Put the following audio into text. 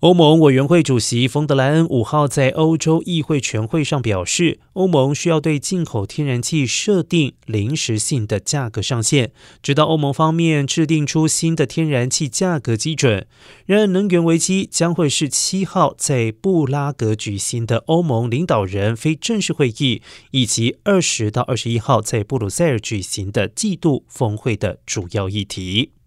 欧盟委员会主席冯德莱恩五号在欧洲议会全会上表示欧盟需要对进口天然气设定临时性的价格上限直到欧盟方面制定出新的天然气价格基准。然而能源危机将会是七号在布拉格举行的欧盟领导人非正式会议以及二十到二十一号在布鲁塞尔举行的季度峰会的主要议题。